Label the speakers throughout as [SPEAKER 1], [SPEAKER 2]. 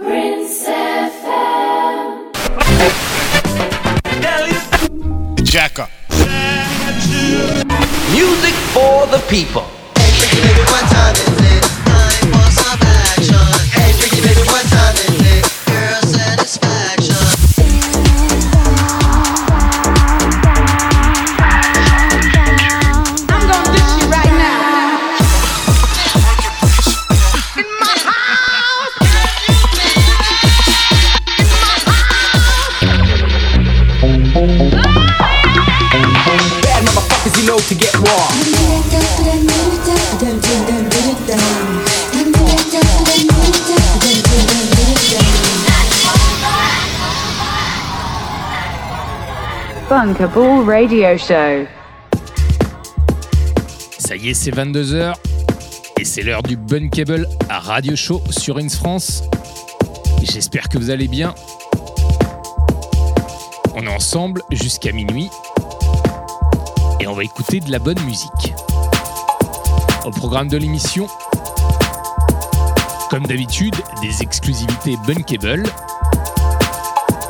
[SPEAKER 1] Prince FM.
[SPEAKER 2] Jack up.
[SPEAKER 3] Music for the people.
[SPEAKER 4] Ball Radio Show.
[SPEAKER 5] Ça y est, c'est 22h et c'est l'heure du Bunkable à Radio Show sur Ins France. J'espère que vous allez bien. On est ensemble jusqu'à minuit et on va écouter de la bonne musique. Au programme de l'émission, comme d'habitude, des exclusivités Bunkable.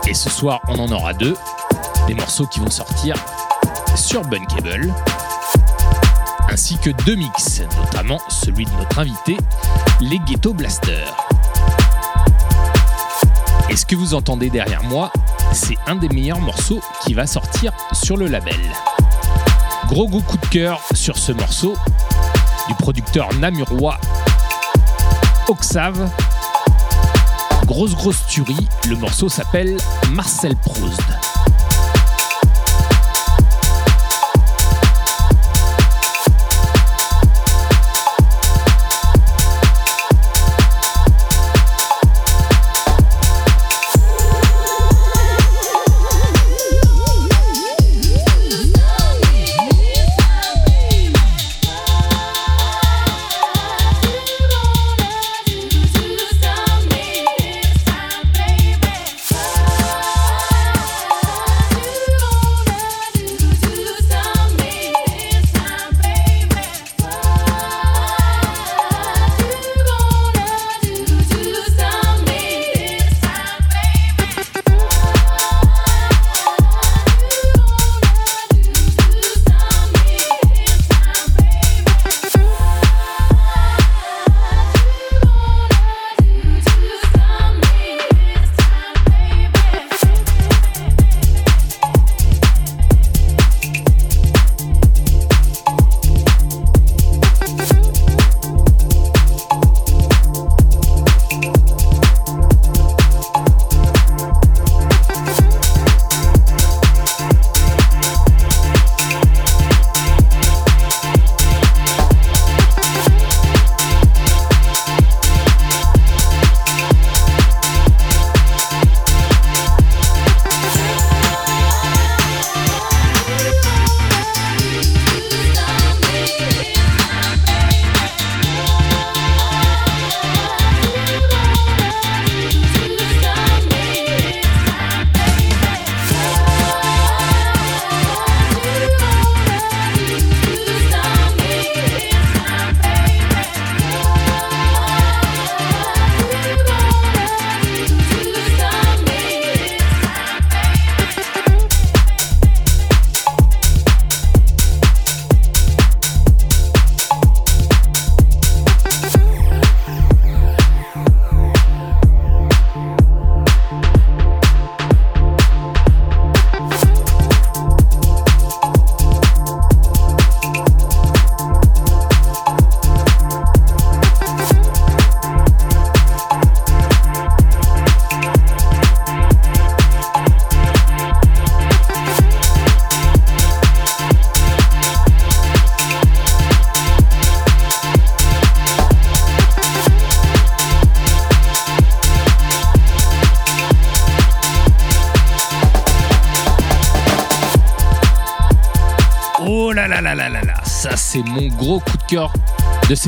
[SPEAKER 5] Et ce soir, on en aura deux. Des morceaux qui vont sortir sur Bunkable ainsi que deux mix, notamment celui de notre invité, les Ghetto Blasters. Et ce que vous entendez derrière moi, c'est un des meilleurs morceaux qui va sortir sur le label. Gros goût coup de cœur sur ce morceau du producteur namurois Oxave. Grosse grosse tuerie, le morceau s'appelle Marcel Proust.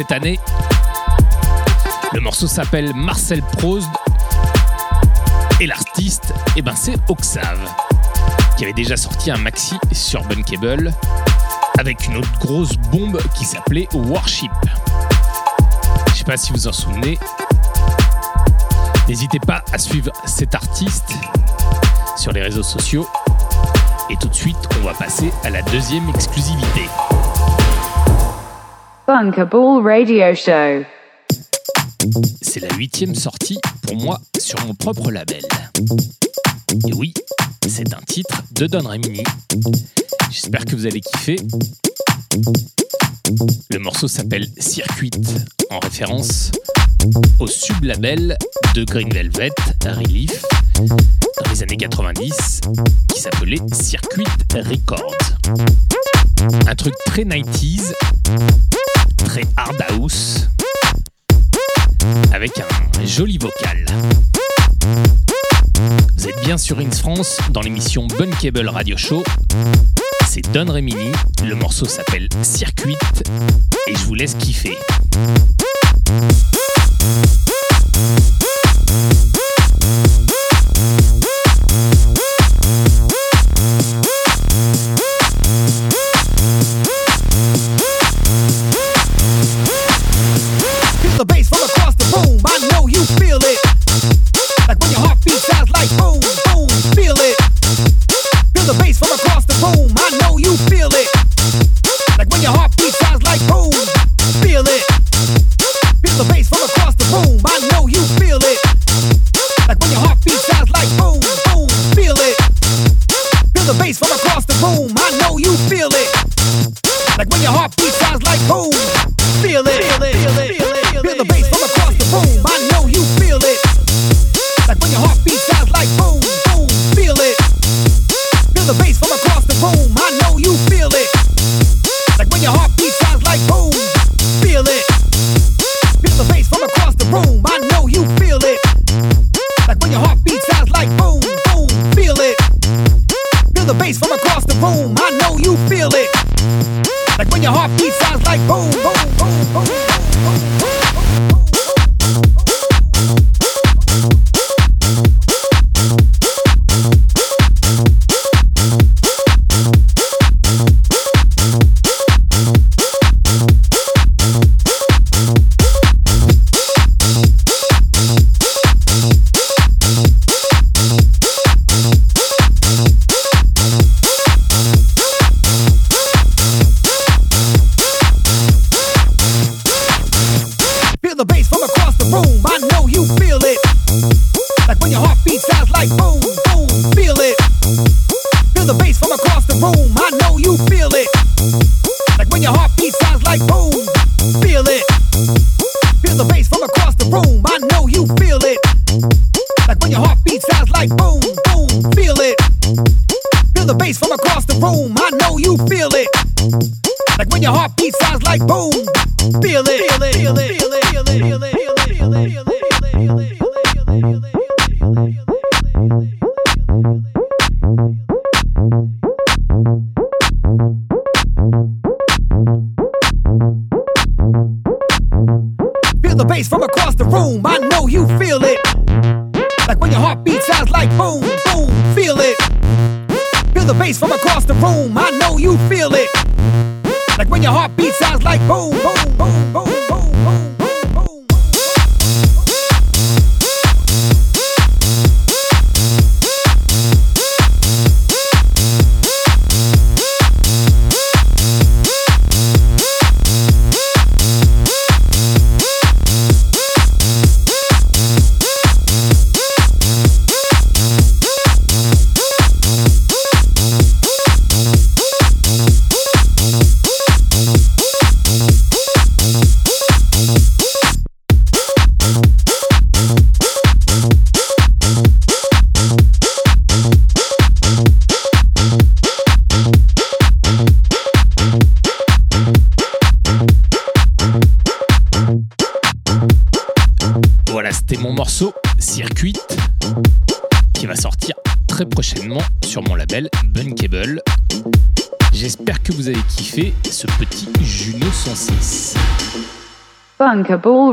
[SPEAKER 5] cette année. Le morceau s'appelle Marcel Proust et l'artiste, eh ben c'est Oxave, qui avait déjà sorti un maxi sur Bunkable avec une autre grosse bombe qui s'appelait Warship. Je sais pas si vous en souvenez.
[SPEAKER 6] N'hésitez pas à suivre cet artiste sur les réseaux sociaux. Et tout de suite, on va passer à la deuxième exclusivité. C'est la huitième sortie pour moi sur mon propre label. Et oui, c'est un titre de Don Remini. J'espère que vous allez kiffer. Le morceau s'appelle Circuit en référence au sublabel de Green Velvet Relief dans les années 90 qui s'appelait Circuit Records. Un truc très 90s très hard house avec un joli vocal. Vous êtes bien sur Ins France dans l'émission Cable Radio Show. C'est Don Remini, le morceau s'appelle Circuit et je vous laisse kiffer.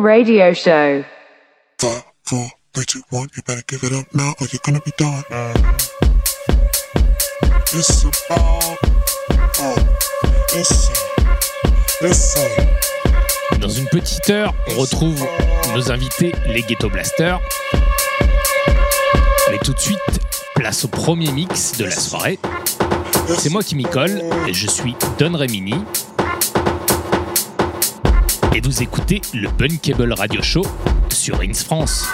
[SPEAKER 7] radio show.
[SPEAKER 6] Dans une petite heure, on retrouve nos invités, les Ghetto Blasters.
[SPEAKER 8] Mais tout de suite, place au premier mix de la soirée. C'est moi qui m'y colle, et je suis Don Remini et vous écoutez le Bunkable Radio Show sur Ins France.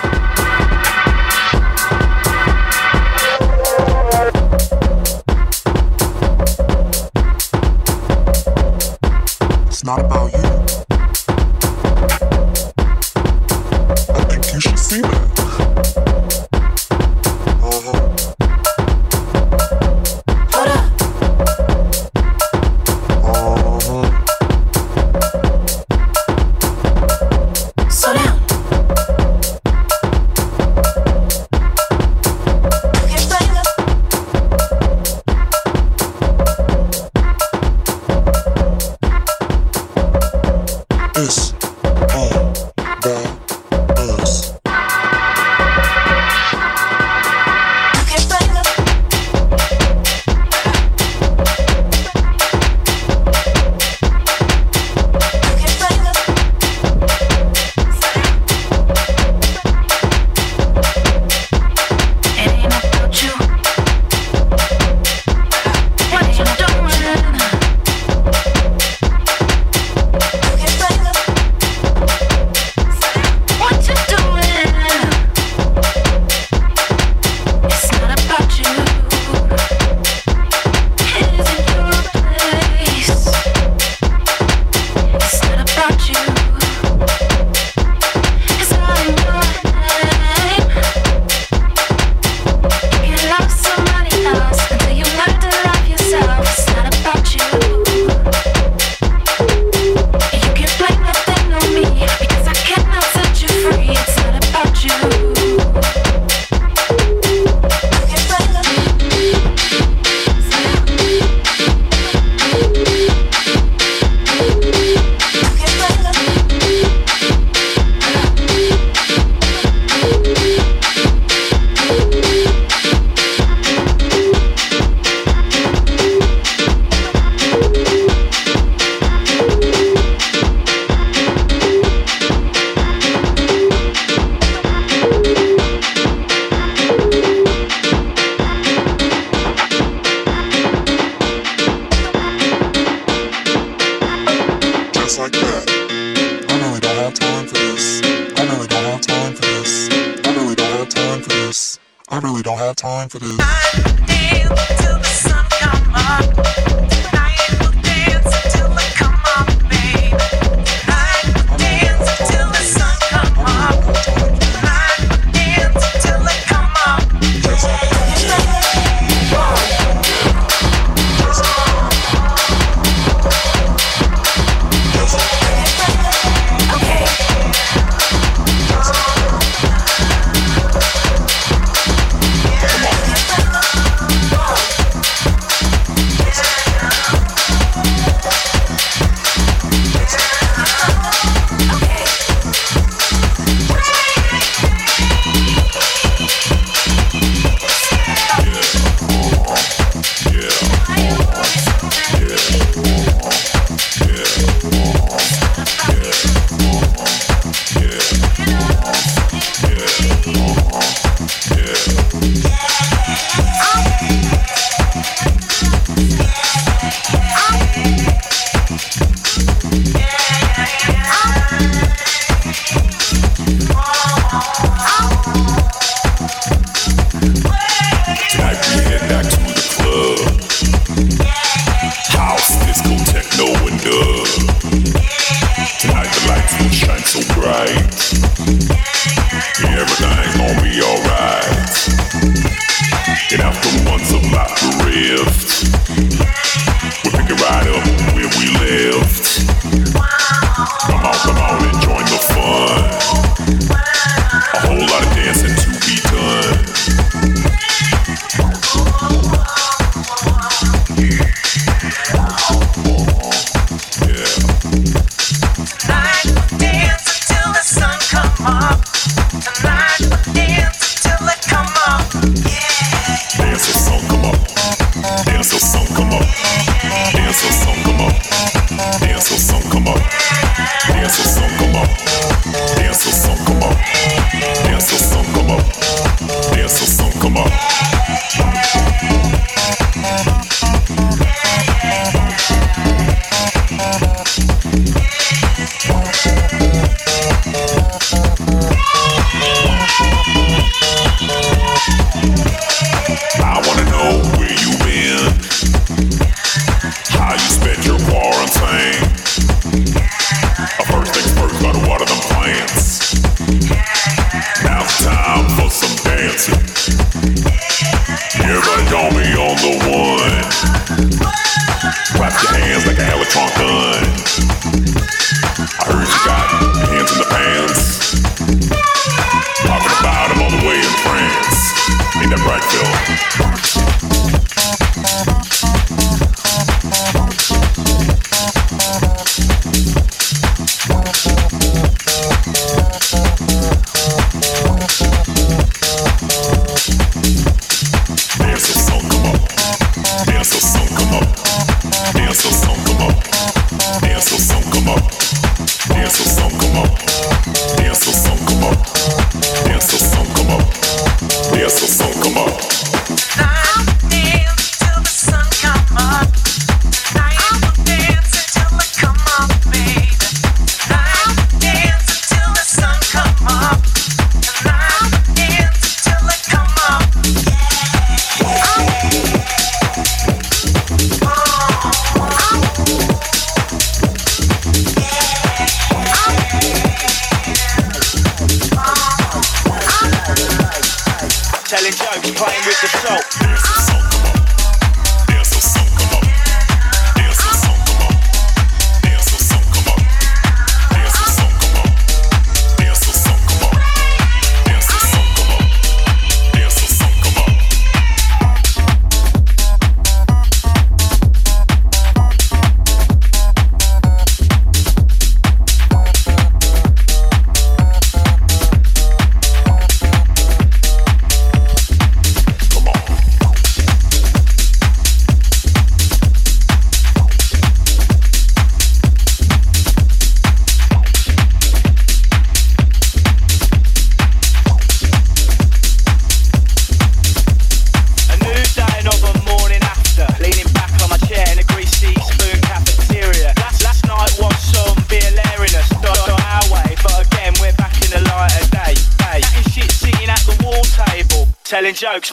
[SPEAKER 9] Yeah.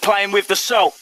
[SPEAKER 9] Playing with the salt.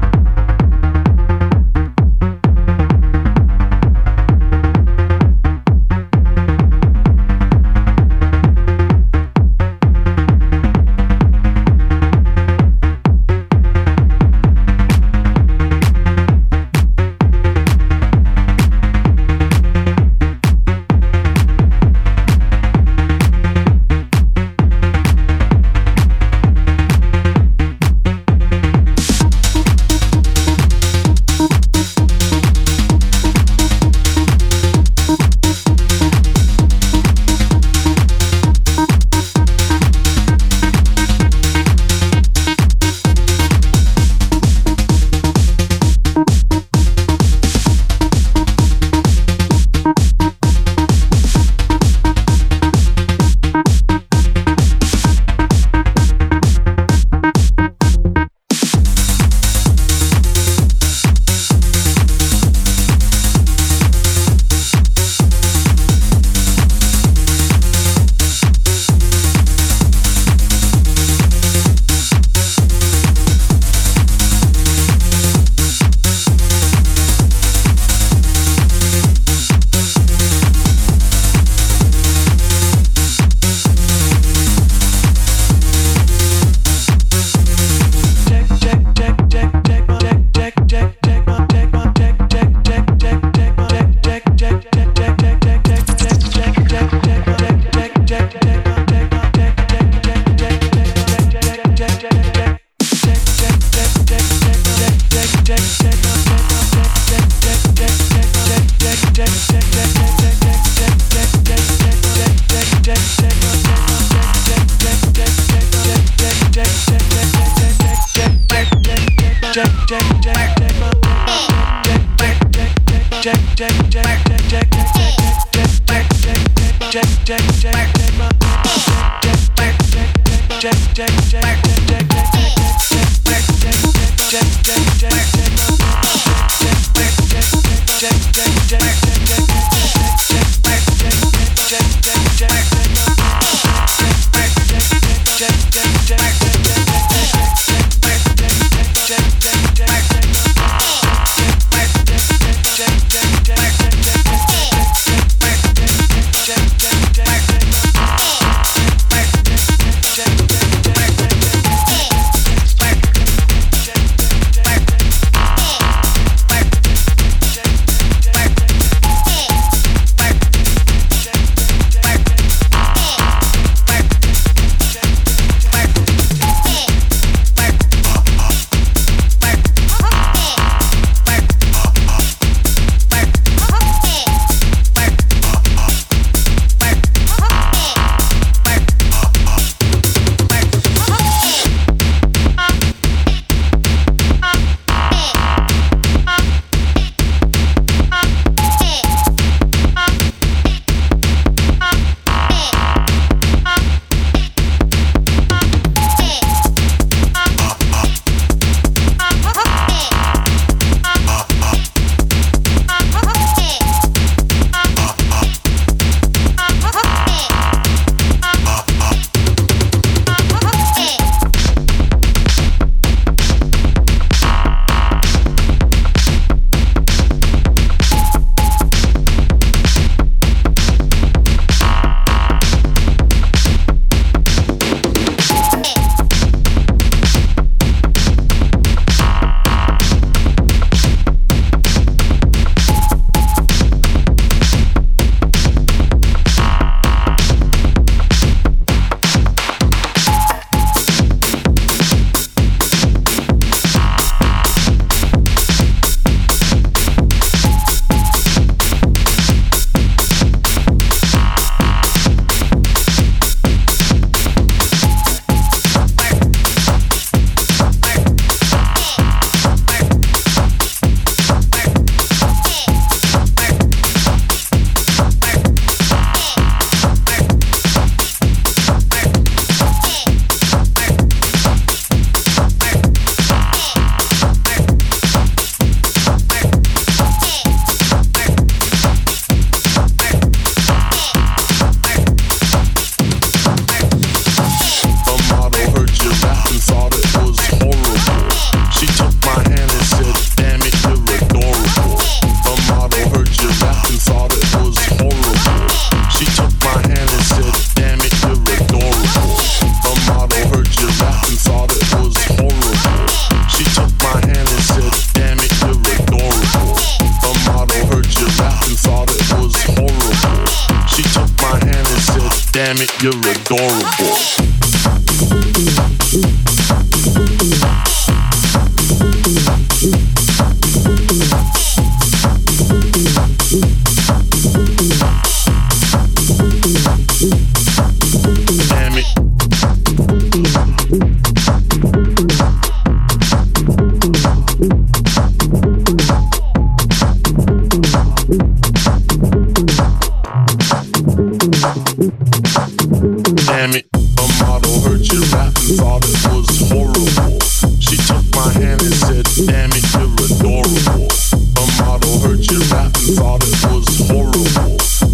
[SPEAKER 2] action, action.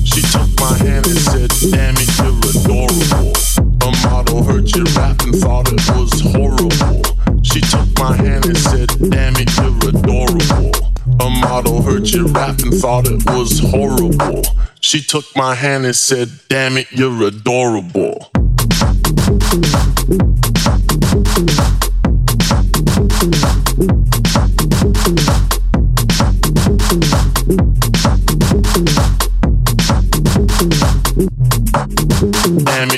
[SPEAKER 2] She took my hand and said, Damn you're adorable." I thought it, hurt your rapping felt it was horrible. She took my hand and said, "Damn, you're adorable." I thought it hurt your rapping felt it was horrible. She took my hand and said, "Damn, you're adorable. Damn. A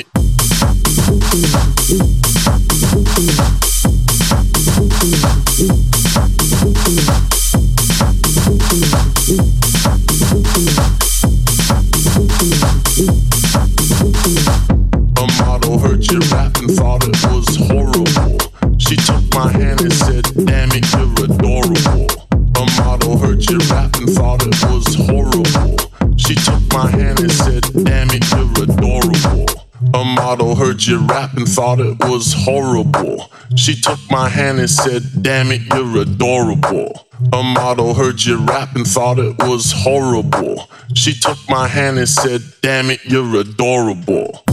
[SPEAKER 2] model heard rap and thought it was horrible. She took my hand and said, Damn it, you're adorable. A model heard rap and thought it was horrible. She took my hand and said, Damn it, you're adorable. A model heard you rap and thought it was horrible. She took my hand and said, Damn it, you're adorable. A model heard you rap and thought it was horrible. She took my hand and said, Damn it, you're adorable.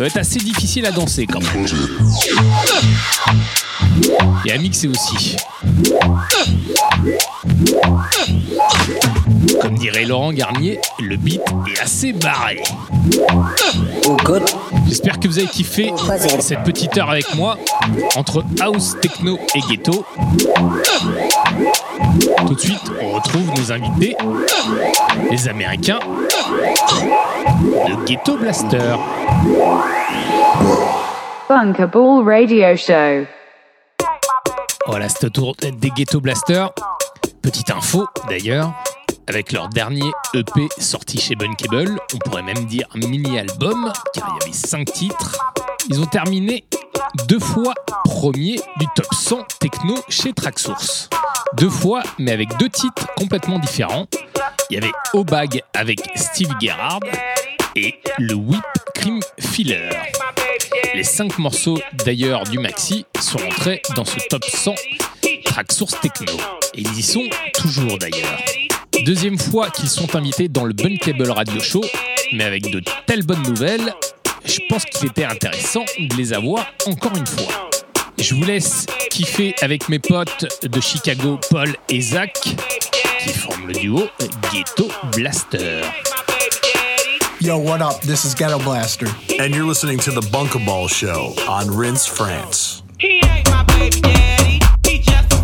[SPEAKER 5] Doit être assez difficile à danser quand même. Et à mixer aussi. Comme dirait Laurent Garnier, le beat est assez barré. J'espère que vous avez kiffé cette petite heure avec moi entre house, techno et ghetto. Tout de suite, on retrouve nos invités, les Américains de Ghetto Blaster.
[SPEAKER 4] Bunkable Radio Show.
[SPEAKER 5] Voilà, c'est au tour des Ghetto Blaster. Petite info d'ailleurs, avec leur dernier EP sorti chez Bunkable, on pourrait même dire mini-album, car il y avait 5 titres. Ils ont terminé deux fois premier du top 100 techno chez Tracksource. Deux fois, mais avec deux titres complètement différents. Il y avait Obag avec Steve Gerrard et le Whip Cream Filler. Les 5 morceaux d'ailleurs du maxi sont rentrés dans ce top 100 track source techno. Et ils y sont toujours d'ailleurs. Deuxième fois qu'ils sont invités dans le Bunkable Radio Show, mais avec de telles bonnes nouvelles, je pense qu'il était intéressant de les avoir encore une fois. Je vous laisse kiffer avec mes potes de Chicago, Paul et Zach, qui forment le duo Ghetto Blaster.
[SPEAKER 10] Yo, what up? This is Ghetto Blaster.
[SPEAKER 11] And you're listening to The Bunkaball Show on Rinse France.
[SPEAKER 12] He ain't my baby daddy. He just a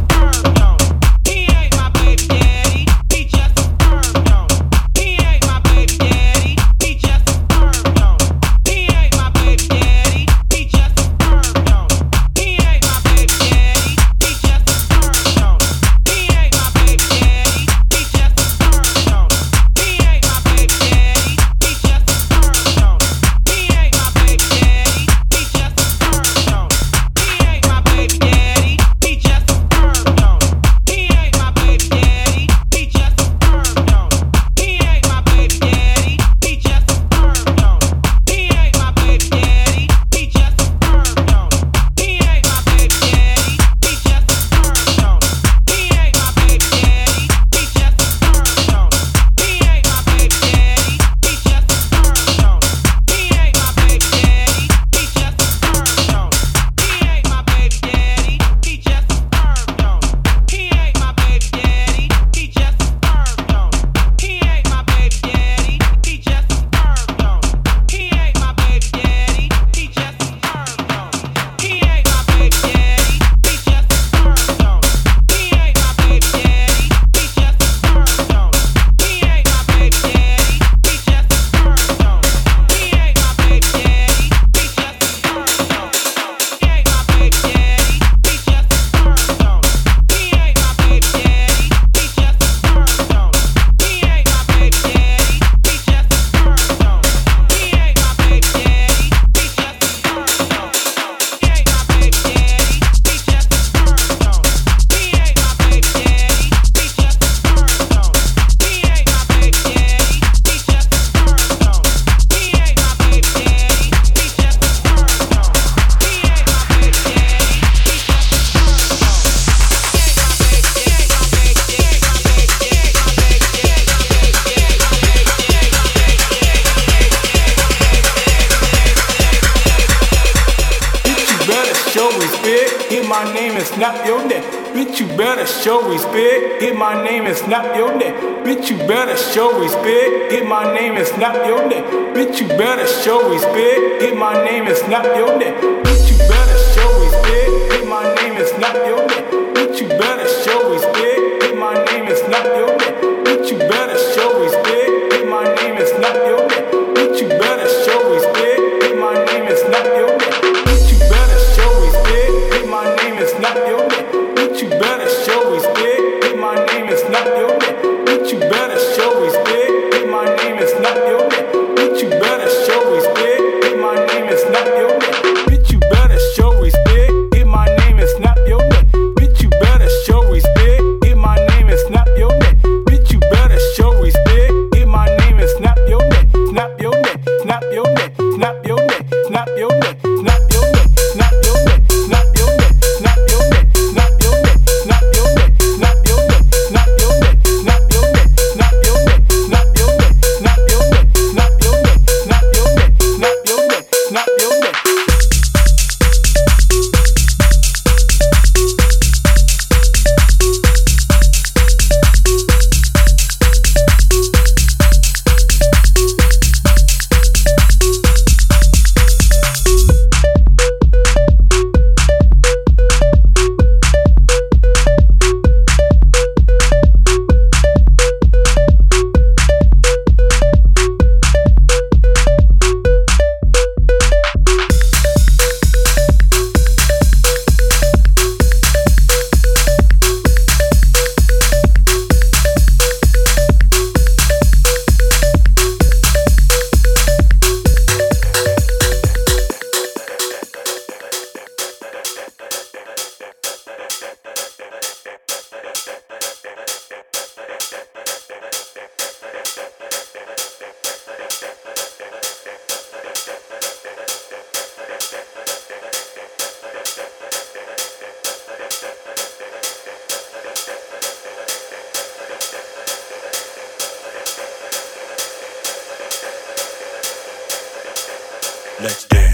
[SPEAKER 13] Let's dance.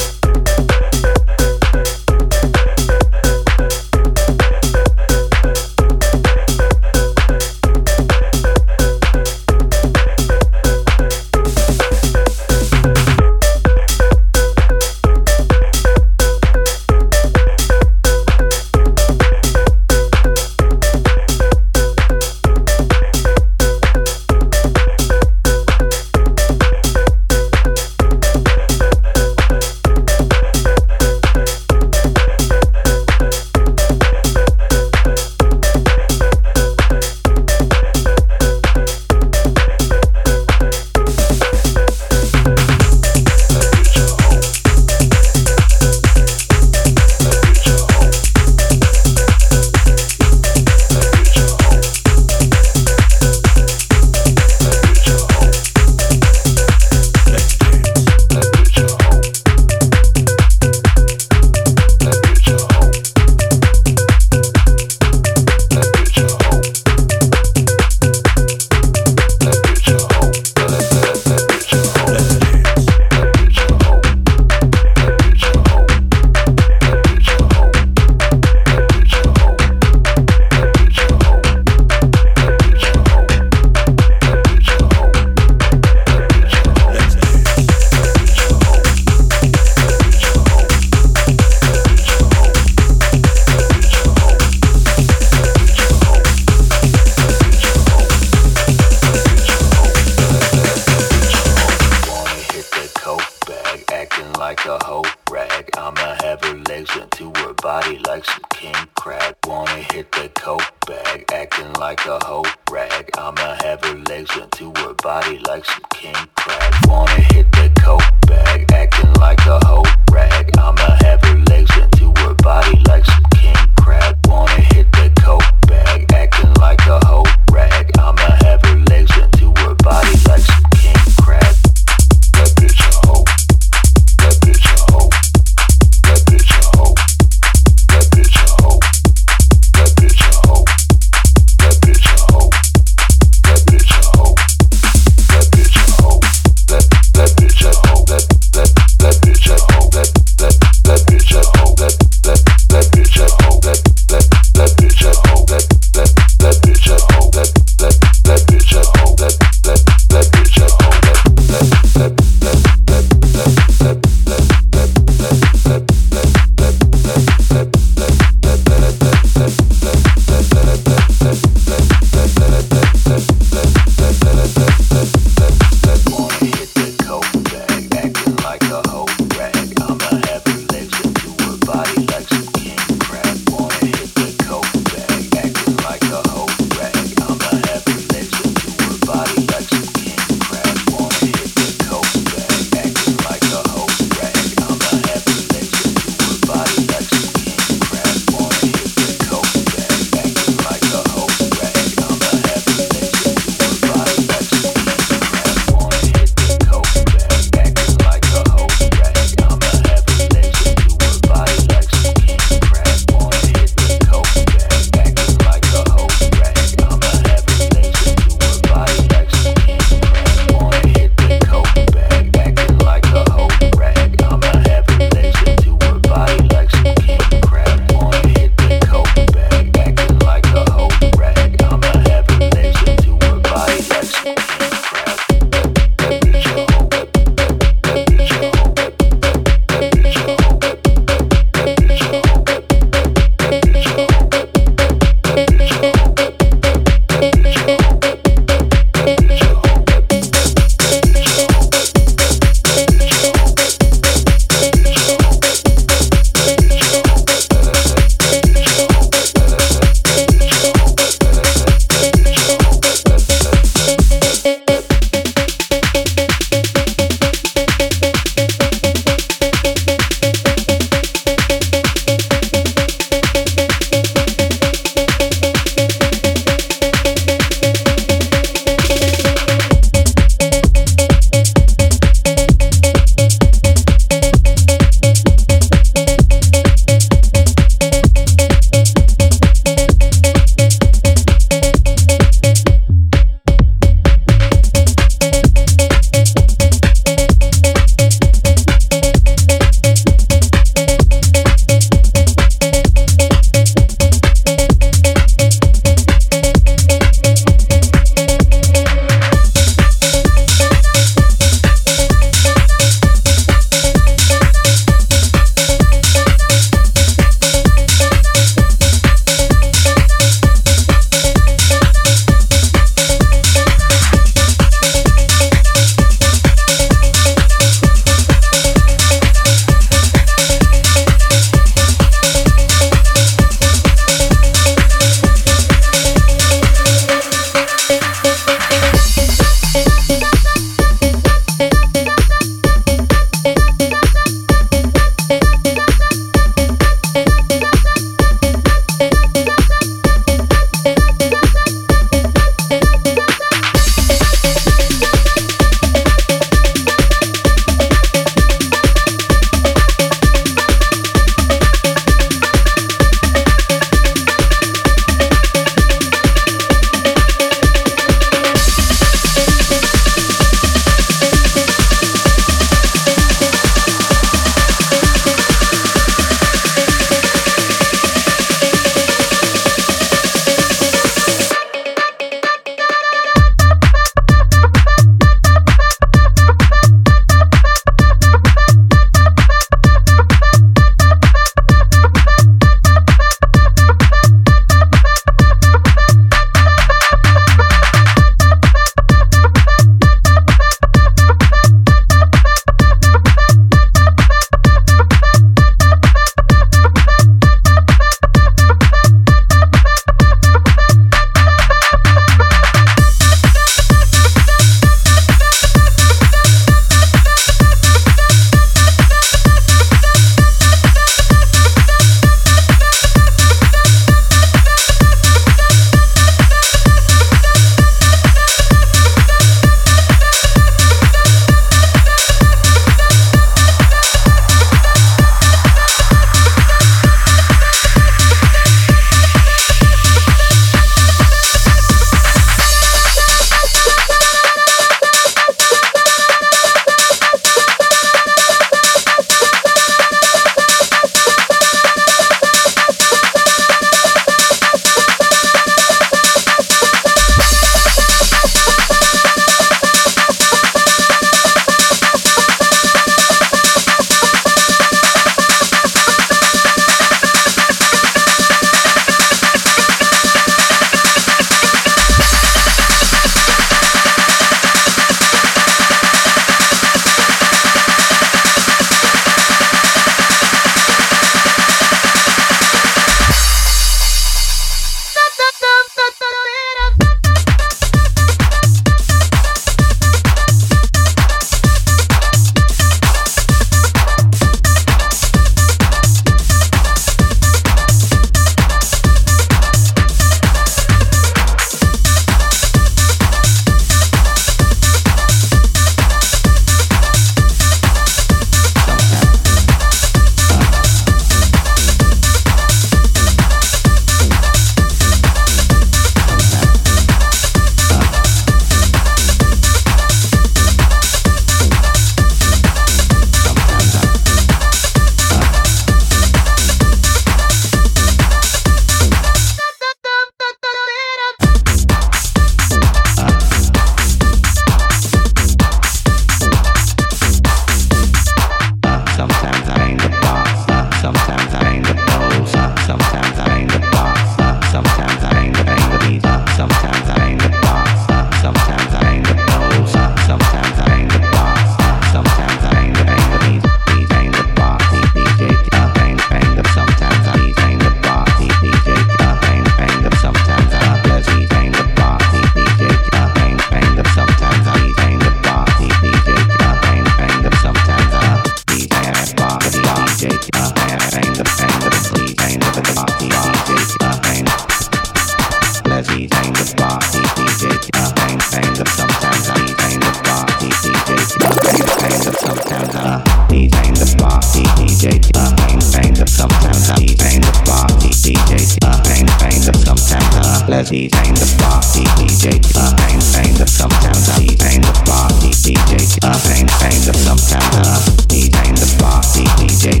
[SPEAKER 14] Let's the party, DJ. Uh, pain the sometimes. Uh, detain the party, DJ. Uh, pain the sometimes. Uh, detain the party, DJ.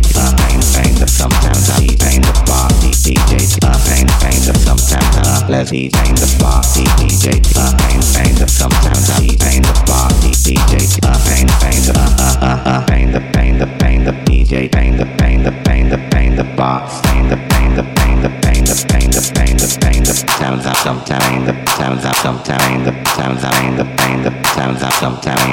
[SPEAKER 14] The party, DJ. Uh, pain the sometimes. Let's detain sometimes, the sometimes, sometimes,
[SPEAKER 15] sometimes, sometimes.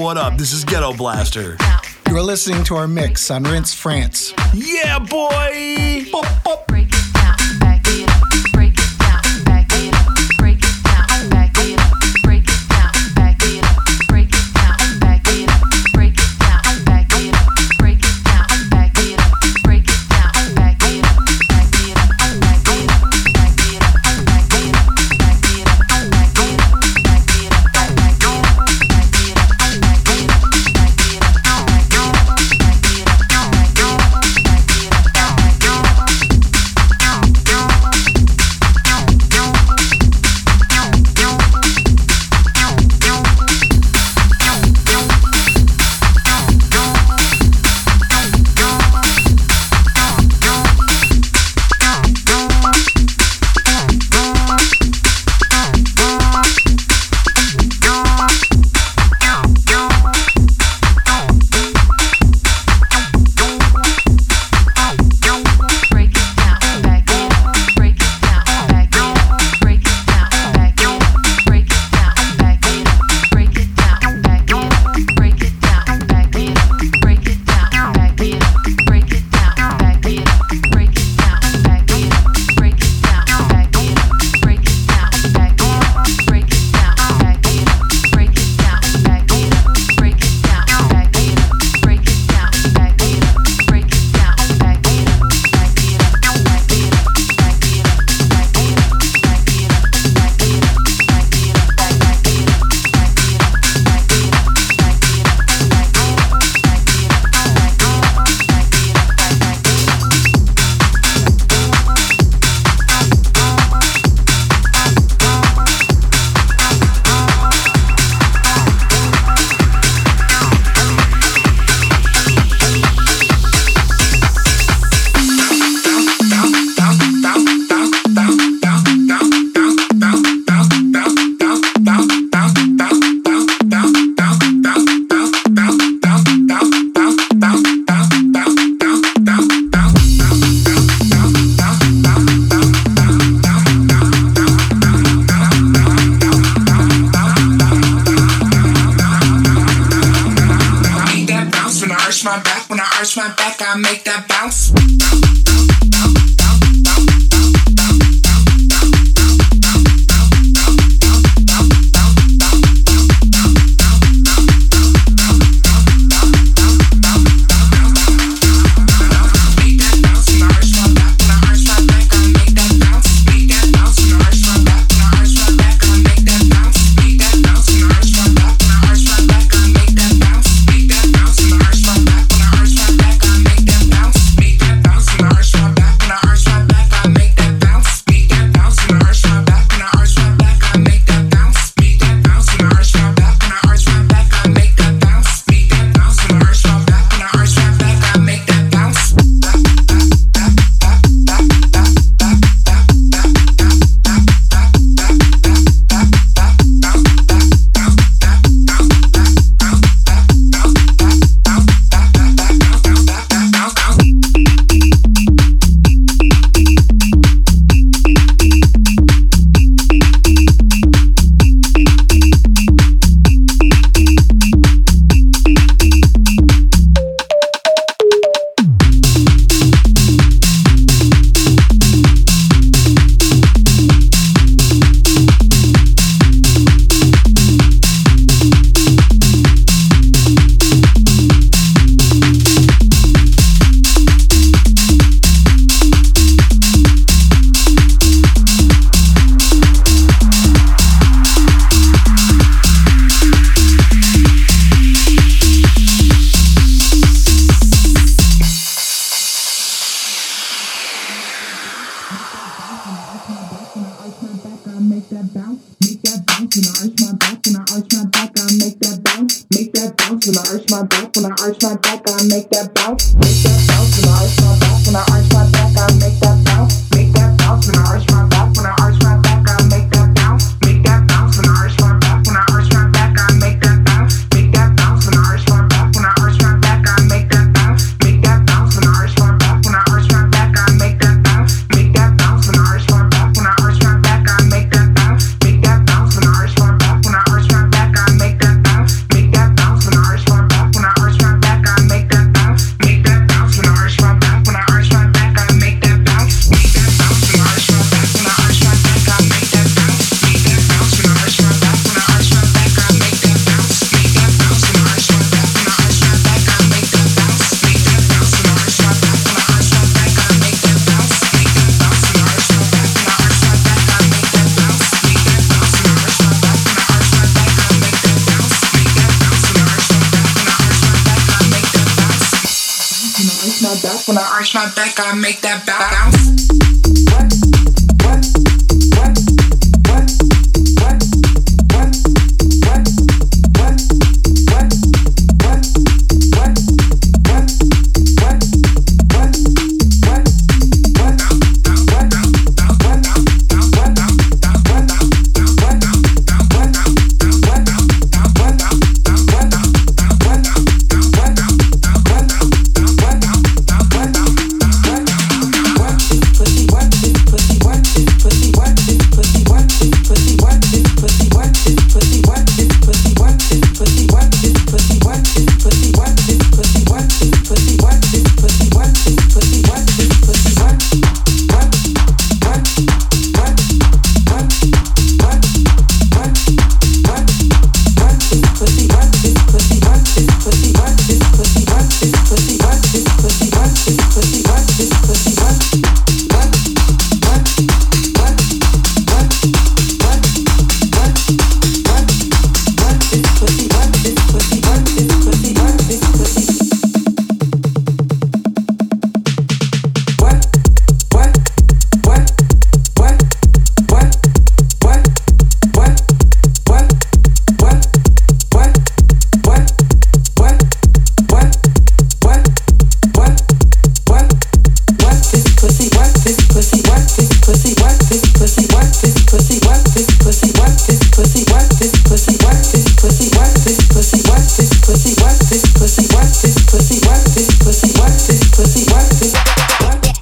[SPEAKER 15] What up? This is Ghetto Blaster.
[SPEAKER 10] You are listening to our mix on Rinse France.
[SPEAKER 15] Yeah, boy! this pussy, work this pussy, work this, work.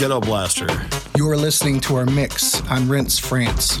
[SPEAKER 15] Ghetto Blaster.
[SPEAKER 10] You're listening to our mix on Rinse France.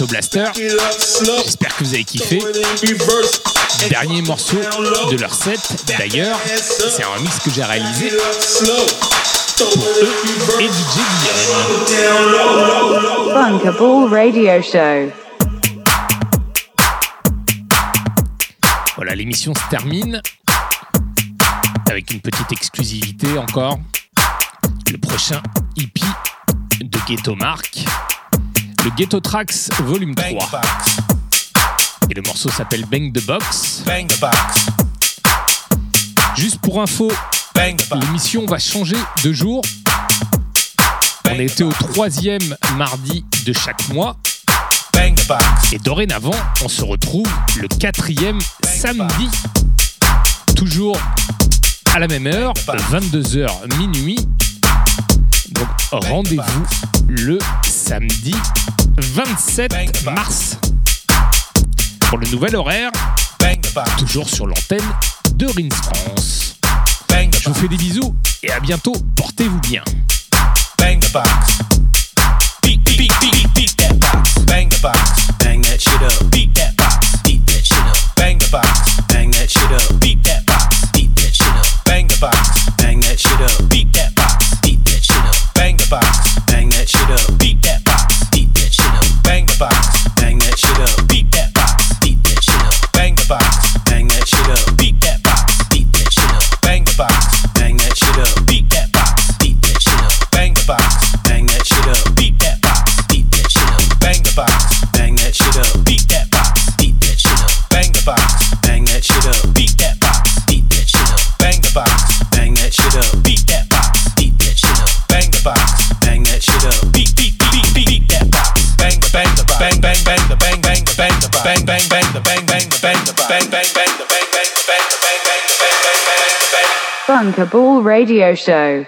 [SPEAKER 5] Ghetto Blasters. J'espère que vous avez kiffé. Dernier morceau de leur set, d'ailleurs, c'est un remix que j'ai réalisé pour eux et DJ Guillaume.
[SPEAKER 4] Radio Show.
[SPEAKER 5] Voilà, l'émission se termine avec une petite exclusivité encore. Le prochain hippie de Ghetto Mark, le Ghetto Tracks Volume 3. Et le morceau s'appelle Bang the Box. Juste pour info, l'émission va changer de jour. On était au troisième mardi de chaque mois. Et dorénavant, on se retrouve le quatrième samedi. Toujours à la même heure, 22h minuit. Donc rendez-vous le samedi 27 mars pour le nouvel horaire, toujours sur l'antenne de Rins France. Je vous fais des bisous et à bientôt, portez-vous bien.
[SPEAKER 16] Bang the box. Beat, beat, beat, beat, beat that box. Bang the box. Bang that shit up. Beat that box. Beat that shit up. Bang the box. Bang that shit up. Beat that box. Beat that shit up. Bang the box. Bang that shit up. Beat that box. Box. Bang that shit up. Beat that box. Beat that shit up. Bang the box. Bang that shit up. Bang the bang bang bang the bang bang the bang the bang bang bang the bang bang the bang the bang bang bang the bang bang the bang the bang bang the bang bang bang bang
[SPEAKER 4] Bunkable Radio Show.